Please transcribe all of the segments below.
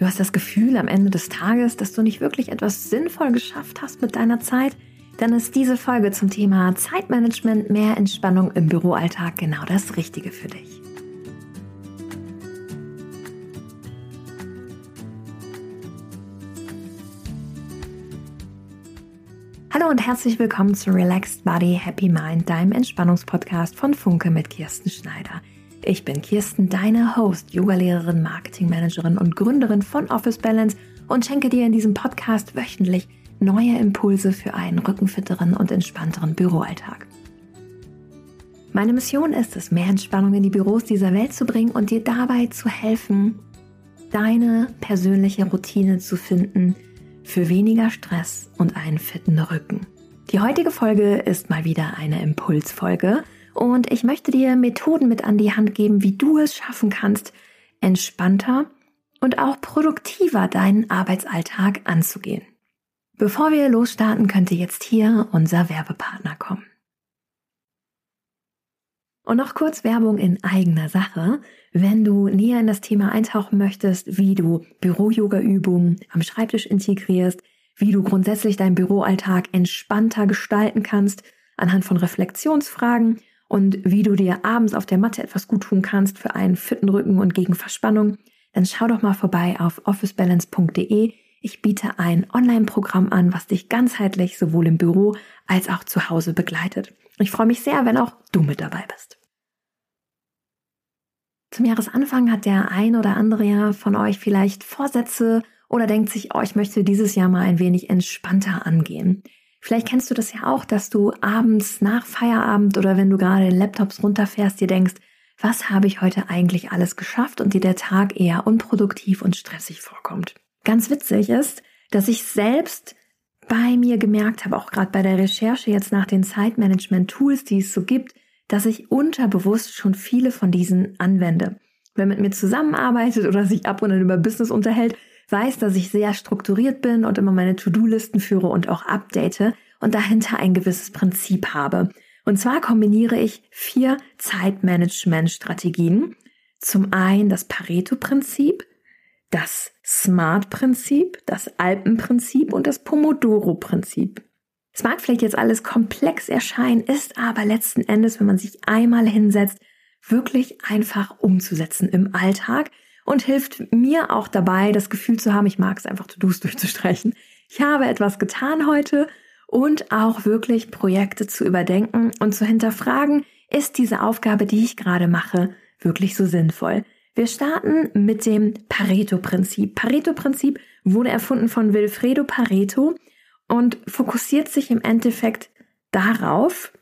Du hast das Gefühl am Ende des Tages, dass du nicht wirklich etwas sinnvoll geschafft hast mit deiner Zeit? Dann ist diese Folge zum Thema Zeitmanagement, mehr Entspannung im Büroalltag genau das Richtige für dich. Hallo und herzlich willkommen zu Relaxed Body, Happy Mind, deinem Entspannungspodcast von Funke mit Kirsten Schneider. Ich bin Kirsten, deine Host, Yogalehrerin, Marketingmanagerin und Gründerin von Office Balance und schenke dir in diesem Podcast wöchentlich neue Impulse für einen rückenfitteren und entspannteren Büroalltag. Meine Mission ist es, mehr Entspannung in die Büros dieser Welt zu bringen und dir dabei zu helfen, deine persönliche Routine zu finden für weniger Stress und einen fitten Rücken. Die heutige Folge ist mal wieder eine Impulsfolge und ich möchte dir Methoden mit an die Hand geben, wie du es schaffen kannst, entspannter und auch produktiver deinen Arbeitsalltag anzugehen. Bevor wir losstarten, könnte jetzt hier unser Werbepartner kommen. Und noch kurz Werbung in eigener Sache. Wenn du näher in das Thema eintauchen möchtest, wie du Büro-Yoga-Übungen am Schreibtisch integrierst, wie du grundsätzlich deinen Büroalltag entspannter gestalten kannst, anhand von Reflexionsfragen und wie du dir abends auf der Matte etwas gut tun kannst für einen fitten Rücken und gegen Verspannung, dann schau doch mal vorbei auf officebalance.de. Ich biete ein Online-Programm an, was dich ganzheitlich sowohl im Büro als auch zu Hause begleitet. Ich freue mich sehr, wenn auch du mit dabei bist. Zum Jahresanfang hat der ein oder andere ja von euch vielleicht Vorsätze oder denkt sich, oh, ich möchte dieses Jahr mal ein wenig entspannter angehen. Vielleicht kennst du das ja auch, dass du abends nach Feierabend oder wenn du gerade den Laptops runterfährst, dir denkst, was habe ich heute eigentlich alles geschafft und dir der Tag eher unproduktiv und stressig vorkommt. Ganz witzig ist, dass ich selbst bei mir gemerkt habe, auch gerade bei der Recherche jetzt nach den Zeitmanagement-Tools, die es so gibt, dass ich unterbewusst schon viele von diesen anwende. Wer mit mir zusammenarbeitet oder sich ab und an über Business unterhält, weiß, dass ich sehr strukturiert bin und immer meine To-Do-Listen führe und auch update und dahinter ein gewisses Prinzip habe. Und zwar kombiniere ich vier Zeitmanagement-Strategien. Zum einen das Pareto-Prinzip, das SMART-Prinzip, das Alpen-Prinzip und das Pomodoro-Prinzip. Es mag vielleicht jetzt alles komplex erscheinen, ist aber letzten Endes, wenn man sich einmal hinsetzt, wirklich einfach umzusetzen im Alltag und hilft mir auch dabei, das Gefühl zu haben, ich mag es einfach To-Dos durchzustreichen. Ich habe etwas getan heute und auch wirklich Projekte zu überdenken und zu hinterfragen, ist diese Aufgabe, die ich gerade mache, wirklich so sinnvoll? Wir starten mit dem Pareto-Prinzip. Pareto-Prinzip wurde erfunden von Wilfredo Pareto und fokussiert sich im Endeffekt darauf,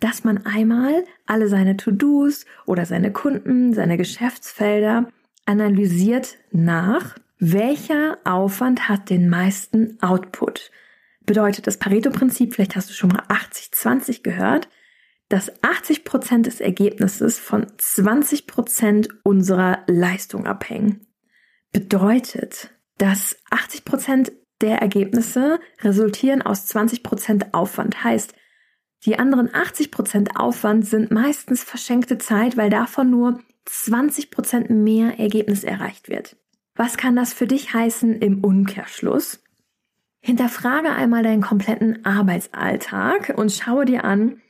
dass man einmal alle seine To-Dos oder seine Kunden, seine Geschäftsfelder analysiert nach, welcher Aufwand hat den meisten Output. Bedeutet das Pareto-Prinzip, vielleicht hast du schon mal 80-20 gehört, dass 80 Prozent des Ergebnisses von 20 Prozent unserer Leistung abhängen. Bedeutet, dass 80 Prozent der Ergebnisse resultieren aus 20 Prozent Aufwand. Heißt, die anderen 80 Prozent Aufwand sind meistens verschenkte Zeit, weil davon nur 20% mehr Ergebnis erreicht wird. Was kann das für dich heißen im Umkehrschluss? Hinterfrage einmal deinen kompletten Arbeitsalltag und schaue dir an,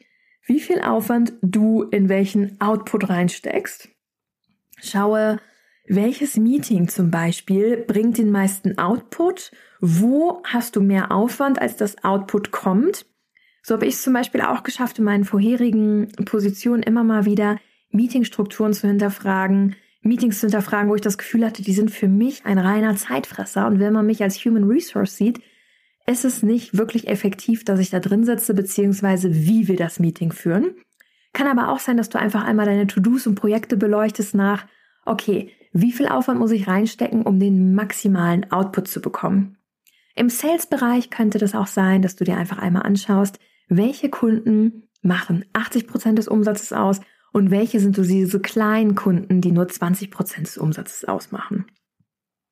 wie viel Aufwand du in welchen Output reinsteckst. Schaue, welches Meeting zum Beispiel bringt den meisten Output? Wo hast du mehr Aufwand, als das Output kommt? So habe ich es zum Beispiel auch geschafft, in meinen vorherigen Positionen immer mal wieder Meetingstrukturen zu hinterfragen, Meetings zu hinterfragen, wo ich das Gefühl hatte, die sind für mich ein reiner Zeitfresser. Und wenn man mich als Human Resource sieht, ist es nicht wirklich effektiv, dass ich da drin sitze, beziehungsweise wie wir das Meeting führen. Kann aber auch sein, dass du einfach einmal deine To-Dos und Projekte beleuchtest nach, okay, wie viel Aufwand muss ich reinstecken, um den maximalen Output zu bekommen? Im Sales-Bereich könnte das auch sein, dass du dir einfach einmal anschaust, welche Kunden machen 80 Prozent des Umsatzes aus und welche sind so diese kleinen Kunden, die nur 20 Prozent des Umsatzes ausmachen.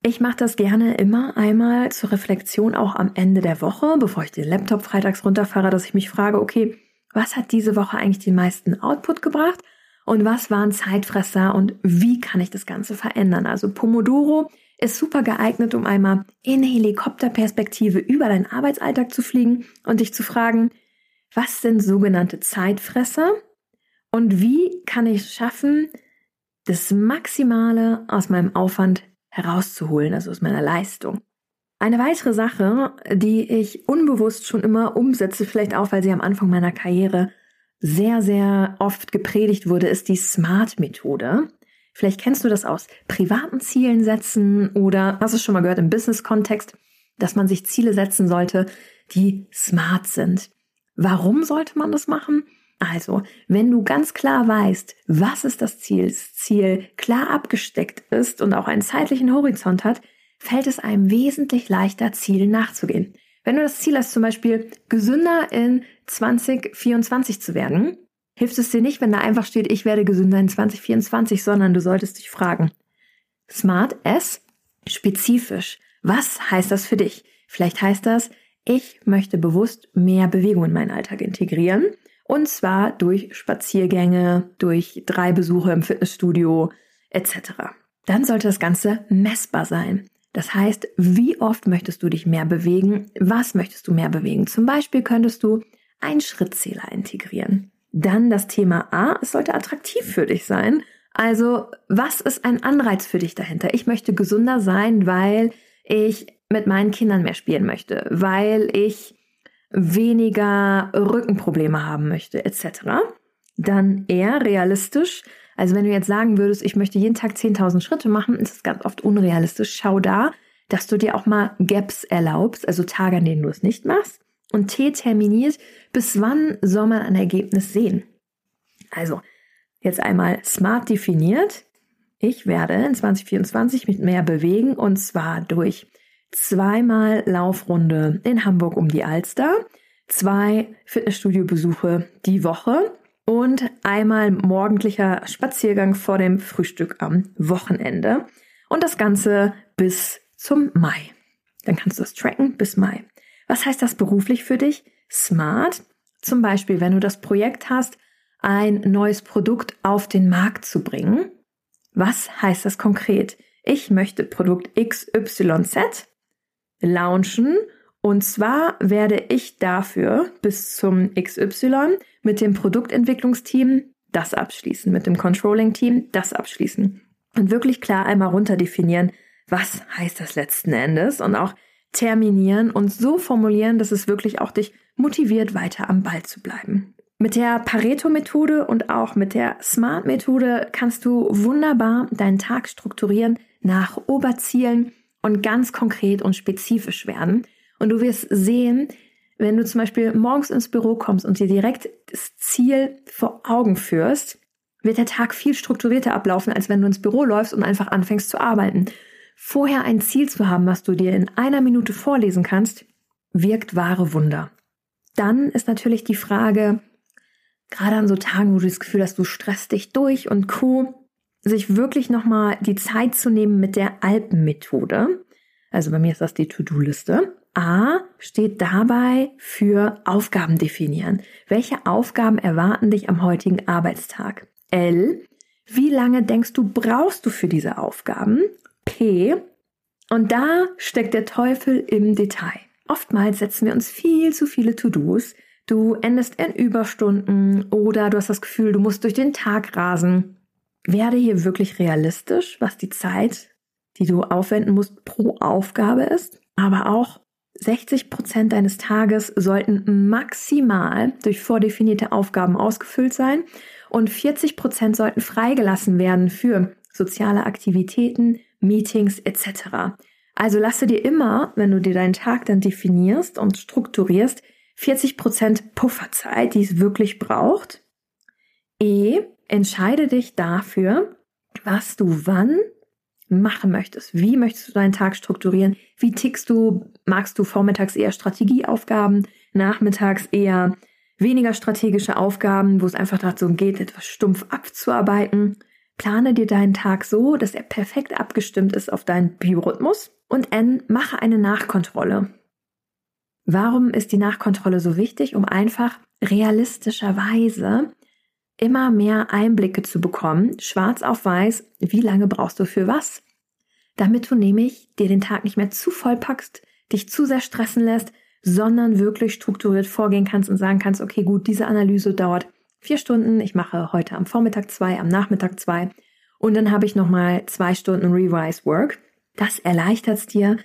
Ich mache das gerne immer einmal zur Reflexion auch am Ende der Woche, bevor ich den Laptop freitags runterfahre, dass ich mich frage, okay, was hat diese Woche eigentlich den meisten Output gebracht und was waren Zeitfresser und wie kann ich das Ganze verändern? Also Pomodoro ist super geeignet, um einmal in Helikopterperspektive über deinen Arbeitsalltag zu fliegen und dich zu fragen, was sind sogenannte Zeitfresser und wie kann ich es schaffen, das Maximale aus meinem Aufwand herauszuholen, also aus meiner Leistung. Eine weitere Sache, die ich unbewusst schon immer umsetze, vielleicht auch, weil sie am Anfang meiner Karriere sehr, sehr oft gepredigt wurde, ist die SMART-Methode. Vielleicht kennst du das aus privaten Zielen setzen oder hast du schon mal gehört im Business-Kontext, dass man sich Ziele setzen sollte, die smart sind. Warum sollte man das machen? Also, wenn du ganz klar weißt, was ist das Ziel, das Ziel klar abgesteckt ist und auch einen zeitlichen Horizont hat, fällt es einem wesentlich leichter, Zielen nachzugehen. Wenn du das Ziel hast, zum Beispiel gesünder in 2024 zu werden, hilft es dir nicht, wenn da einfach steht, ich werde gesünder in 2024, sondern du solltest dich fragen, Smart S, spezifisch, was heißt das für dich? Vielleicht heißt das, ich möchte bewusst mehr Bewegung in meinen Alltag integrieren. Und zwar durch Spaziergänge, durch drei Besuche im Fitnessstudio etc. Dann sollte das Ganze messbar sein. Das heißt, wie oft möchtest du dich mehr bewegen? Was möchtest du mehr bewegen? Zum Beispiel könntest du einen Schrittzähler integrieren. Dann das Thema A, es sollte attraktiv für dich sein. Also, was ist ein Anreiz für dich dahinter? Ich möchte gesünder sein, weil ich mit meinen Kindern mehr spielen möchte, weil ich weniger Rückenprobleme haben möchte, etc. Dann eher realistisch. Also wenn du jetzt sagen würdest, ich möchte jeden Tag 10.000 Schritte machen, ist das ganz oft unrealistisch. Schau da, dass du dir auch mal Gaps erlaubst, also Tage, an denen du es nicht machst. Und T terminiert, bis wann soll man ein Ergebnis sehen? Also, jetzt einmal smart definiert. Ich werde in 2024 mit mehr bewegen und zwar durch zweimal Laufrunde in Hamburg um die Alster, zwei Fitnessstudio-Besuche die Woche und einmal morgendlicher Spaziergang vor dem Frühstück am Wochenende. Und das Ganze bis zum Mai. Dann kannst du das tracken bis Mai. Was heißt das beruflich für dich? Smart. Zum Beispiel, wenn du das Projekt hast, ein neues Produkt auf den Markt zu bringen. Was heißt das konkret? Ich möchte Produkt XYZ launchen. Und zwar werde ich dafür bis zum XY mit dem Produktentwicklungsteam das abschließen, mit dem Controlling-Team das abschließen. Und wirklich klar einmal runter definieren, was heißt das letzten Endes und auch terminieren und so formulieren, dass es wirklich auch dich motiviert, weiter am Ball zu bleiben. Mit der Pareto-Methode und auch mit der Smart-Methode kannst du wunderbar deinen Tag strukturieren nach Oberzielen und ganz konkret und spezifisch werden. Und du wirst sehen, wenn du zum Beispiel morgens ins Büro kommst und dir direkt das Ziel vor Augen führst, wird der Tag viel strukturierter ablaufen, als wenn du ins Büro läufst und einfach anfängst zu arbeiten. Vorher ein Ziel zu haben, was du dir in einer Minute vorlesen kannst, wirkt wahre Wunder. Dann ist natürlich die Frage, gerade an so Tagen, wo du das Gefühl hast, du stresst dich durch und Co., sich wirklich nochmal die Zeit zu nehmen mit der Alpenmethode. Also bei mir ist das die To-Do-Liste. A steht dabei für Aufgaben definieren. Welche Aufgaben erwarten dich am heutigen Arbeitstag? L. Wie lange denkst du, brauchst du für diese Aufgaben? P. Und da steckt der Teufel im Detail. Oftmals setzen wir uns viel zu viele To-Dos. Du endest in Überstunden oder du hast das Gefühl, du musst durch den Tag rasen werde hier wirklich realistisch, was die Zeit, die du aufwenden musst pro Aufgabe ist. Aber auch 60 Prozent deines Tages sollten maximal durch vordefinierte Aufgaben ausgefüllt sein und 40 Prozent sollten freigelassen werden für soziale Aktivitäten, Meetings etc. Also lasse dir immer, wenn du dir deinen Tag dann definierst und strukturierst, 40 Prozent Pufferzeit, die es wirklich braucht. E, entscheide dich dafür, was du wann machen möchtest. Wie möchtest du deinen Tag strukturieren? Wie tickst du? Magst du vormittags eher Strategieaufgaben, nachmittags eher weniger strategische Aufgaben, wo es einfach darum geht, etwas stumpf abzuarbeiten? Plane dir deinen Tag so, dass er perfekt abgestimmt ist auf deinen Biorhythmus. Und N, mache eine Nachkontrolle. Warum ist die Nachkontrolle so wichtig? Um einfach realistischerweise immer mehr Einblicke zu bekommen, schwarz auf weiß, wie lange brauchst du für was. damit du nämlich dir den Tag nicht mehr zu voll packst, dich zu sehr stressen lässt, sondern wirklich strukturiert vorgehen kannst und sagen kannst, okay, gut, diese Analyse dauert vier Stunden. Ich mache heute am Vormittag zwei, am Nachmittag zwei und dann habe ich nochmal zwei Stunden Revise Work. Das erleichtert es dir,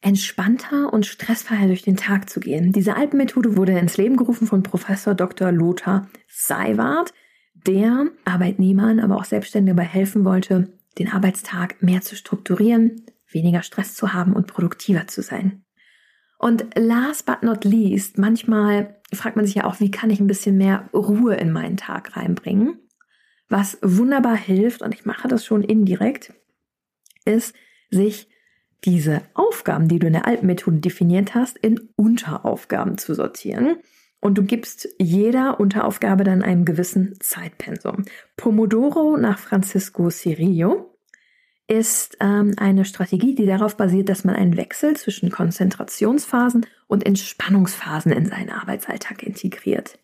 entspannter und stressfreier durch den Tag zu gehen. Diese Alpenmethode wurde ins Leben gerufen von Professor Dr. Lothar Seiwart, der Arbeitnehmern, aber auch Selbstständigen dabei helfen wollte, den Arbeitstag mehr zu strukturieren, weniger Stress zu haben und produktiver zu sein. Und last but not least, manchmal fragt man sich ja auch, wie kann ich ein bisschen mehr Ruhe in meinen Tag reinbringen? Was wunderbar hilft, und ich mache das schon indirekt, ist, sich diese Aufgaben, die du in der alten Methode definiert hast, in Unteraufgaben zu sortieren. Und du gibst jeder Unteraufgabe dann einem gewissen Zeitpensum. Pomodoro nach Francisco Cirillo ist ähm, eine Strategie, die darauf basiert, dass man einen Wechsel zwischen Konzentrationsphasen und Entspannungsphasen in seinen Arbeitsalltag integriert.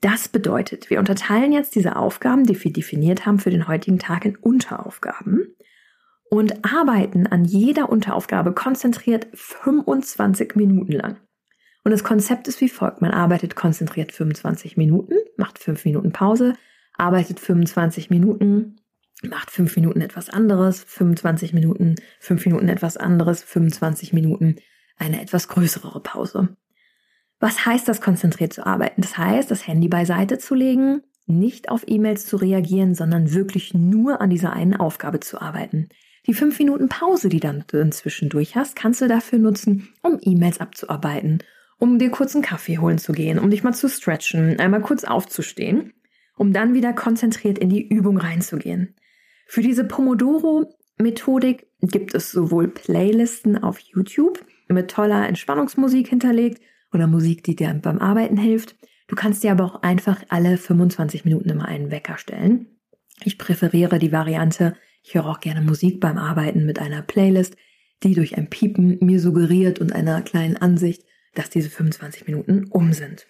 Das bedeutet, wir unterteilen jetzt diese Aufgaben, die wir definiert haben für den heutigen Tag, in Unteraufgaben und arbeiten an jeder Unteraufgabe konzentriert 25 Minuten lang. Und das Konzept ist wie folgt. Man arbeitet konzentriert 25 Minuten, macht 5 Minuten Pause, arbeitet 25 Minuten, macht 5 Minuten etwas anderes, 25 Minuten, 5 Minuten etwas anderes, 25 Minuten eine etwas größere Pause. Was heißt das, konzentriert zu arbeiten? Das heißt, das Handy beiseite zu legen, nicht auf E-Mails zu reagieren, sondern wirklich nur an dieser einen Aufgabe zu arbeiten. Die fünf Minuten Pause, die dann du zwischendurch hast, kannst du dafür nutzen, um E-Mails abzuarbeiten, um dir kurz einen Kaffee holen zu gehen, um dich mal zu stretchen, einmal kurz aufzustehen, um dann wieder konzentriert in die Übung reinzugehen. Für diese Pomodoro-Methodik gibt es sowohl Playlisten auf YouTube mit toller Entspannungsmusik hinterlegt oder Musik, die dir beim Arbeiten hilft. Du kannst dir aber auch einfach alle 25 Minuten immer einen Wecker stellen. Ich präferiere die Variante, ich höre auch gerne Musik beim Arbeiten mit einer Playlist, die durch ein Piepen mir suggeriert und einer kleinen Ansicht, dass diese 25 Minuten um sind.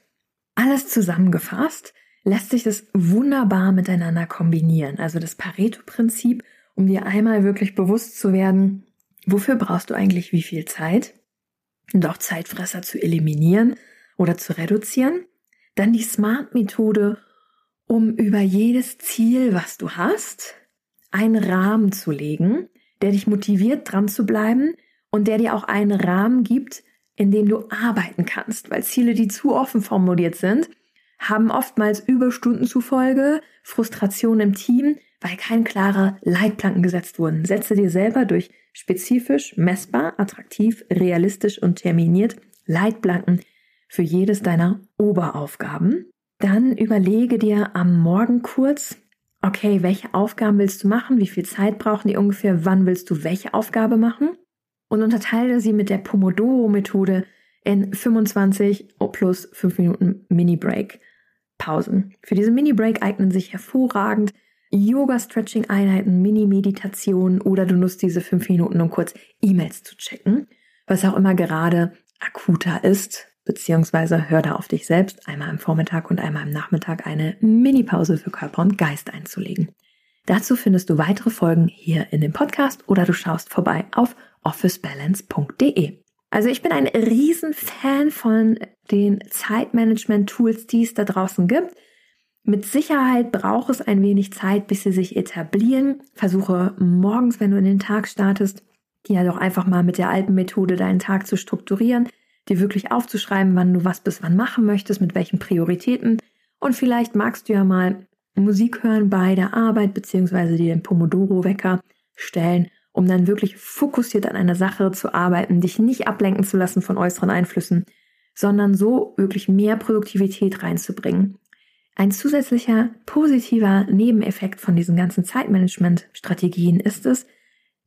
Alles zusammengefasst lässt sich das wunderbar miteinander kombinieren. Also das Pareto-Prinzip, um dir einmal wirklich bewusst zu werden, wofür brauchst du eigentlich wie viel Zeit und auch Zeitfresser zu eliminieren oder zu reduzieren. Dann die Smart-Methode, um über jedes Ziel, was du hast, einen Rahmen zu legen, der dich motiviert, dran zu bleiben und der dir auch einen Rahmen gibt, in dem du arbeiten kannst, weil Ziele, die zu offen formuliert sind, haben oftmals Überstunden zufolge, Frustration im Team, weil kein klarer Leitplanken gesetzt wurden. Setze dir selber durch spezifisch, messbar, attraktiv, realistisch und terminiert Leitplanken für jedes deiner Oberaufgaben. Dann überlege dir am Morgen kurz, okay, welche Aufgaben willst du machen? Wie viel Zeit brauchen die ungefähr? Wann willst du welche Aufgabe machen? Und unterteile sie mit der Pomodoro-Methode in 25 plus 5 Minuten Mini-Break. Pausen. Für diese Mini-Break eignen sich hervorragend Yoga-Stretching-Einheiten, Mini-Meditationen oder du nutzt diese 5 Minuten, um kurz E-Mails zu checken, was auch immer gerade akuter ist beziehungsweise hör da auf dich selbst, einmal am Vormittag und einmal am Nachmittag eine Mini-Pause für Körper und Geist einzulegen. Dazu findest du weitere Folgen hier in dem Podcast oder du schaust vorbei auf officebalance.de. Also ich bin ein Riesenfan von den Zeitmanagement-Tools, die es da draußen gibt. Mit Sicherheit braucht es ein wenig Zeit, bis sie sich etablieren. Versuche morgens, wenn du in den Tag startest, ja doch einfach mal mit der alten Methode deinen Tag zu strukturieren dir wirklich aufzuschreiben, wann du was bis wann machen möchtest, mit welchen Prioritäten. Und vielleicht magst du ja mal Musik hören bei der Arbeit, beziehungsweise dir den Pomodoro-Wecker stellen, um dann wirklich fokussiert an einer Sache zu arbeiten, dich nicht ablenken zu lassen von äußeren Einflüssen, sondern so wirklich mehr Produktivität reinzubringen. Ein zusätzlicher positiver Nebeneffekt von diesen ganzen Zeitmanagement-Strategien ist es,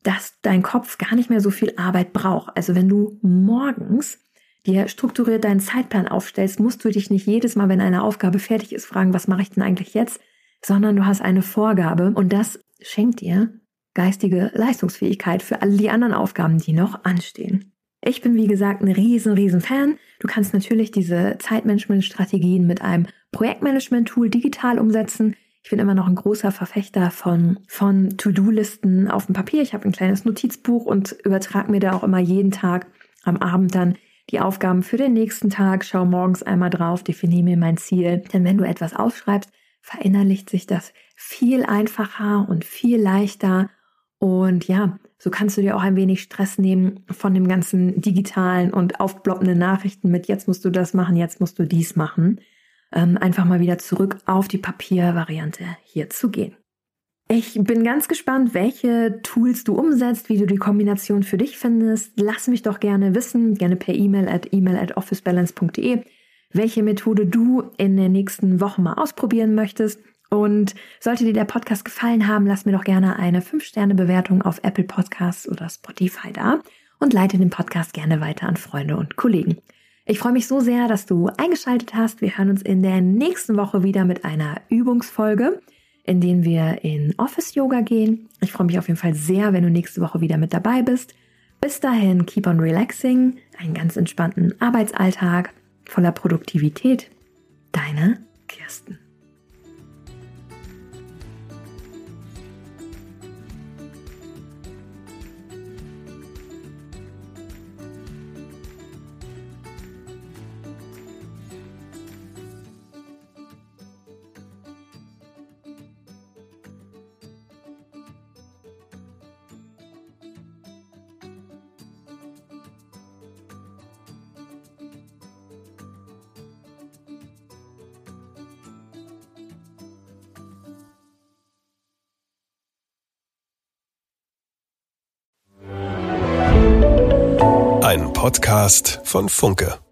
dass dein Kopf gar nicht mehr so viel Arbeit braucht. Also wenn du morgens dir strukturiert deinen Zeitplan aufstellst, musst du dich nicht jedes Mal, wenn eine Aufgabe fertig ist, fragen, was mache ich denn eigentlich jetzt, sondern du hast eine Vorgabe und das schenkt dir geistige Leistungsfähigkeit für alle die anderen Aufgaben, die noch anstehen. Ich bin, wie gesagt, ein riesen, riesen Fan. Du kannst natürlich diese Zeitmanagement-Strategien mit einem Projektmanagement-Tool digital umsetzen. Ich bin immer noch ein großer Verfechter von, von To-Do-Listen auf dem Papier. Ich habe ein kleines Notizbuch und übertrage mir da auch immer jeden Tag am Abend dann die Aufgaben für den nächsten Tag. Schau morgens einmal drauf, definiere mir mein Ziel. Denn wenn du etwas aufschreibst, verinnerlicht sich das viel einfacher und viel leichter. Und ja, so kannst du dir auch ein wenig Stress nehmen von dem ganzen digitalen und aufploppenden Nachrichten mit jetzt musst du das machen, jetzt musst du dies machen ähm, einfach mal wieder zurück auf die Papiervariante hier zu gehen. Ich bin ganz gespannt, welche Tools du umsetzt, wie du die Kombination für dich findest. Lass mich doch gerne wissen, gerne per E-Mail at email at officebalance.de, welche Methode du in der nächsten Woche mal ausprobieren möchtest. Und sollte dir der Podcast gefallen haben, lass mir doch gerne eine 5-Sterne-Bewertung auf Apple Podcasts oder Spotify da und leite den Podcast gerne weiter an Freunde und Kollegen. Ich freue mich so sehr, dass du eingeschaltet hast. Wir hören uns in der nächsten Woche wieder mit einer Übungsfolge, in denen wir in Office Yoga gehen. Ich freue mich auf jeden Fall sehr, wenn du nächste Woche wieder mit dabei bist. Bis dahin, keep on relaxing, einen ganz entspannten Arbeitsalltag voller Produktivität. Deine Kirsten. Podcast von Funke.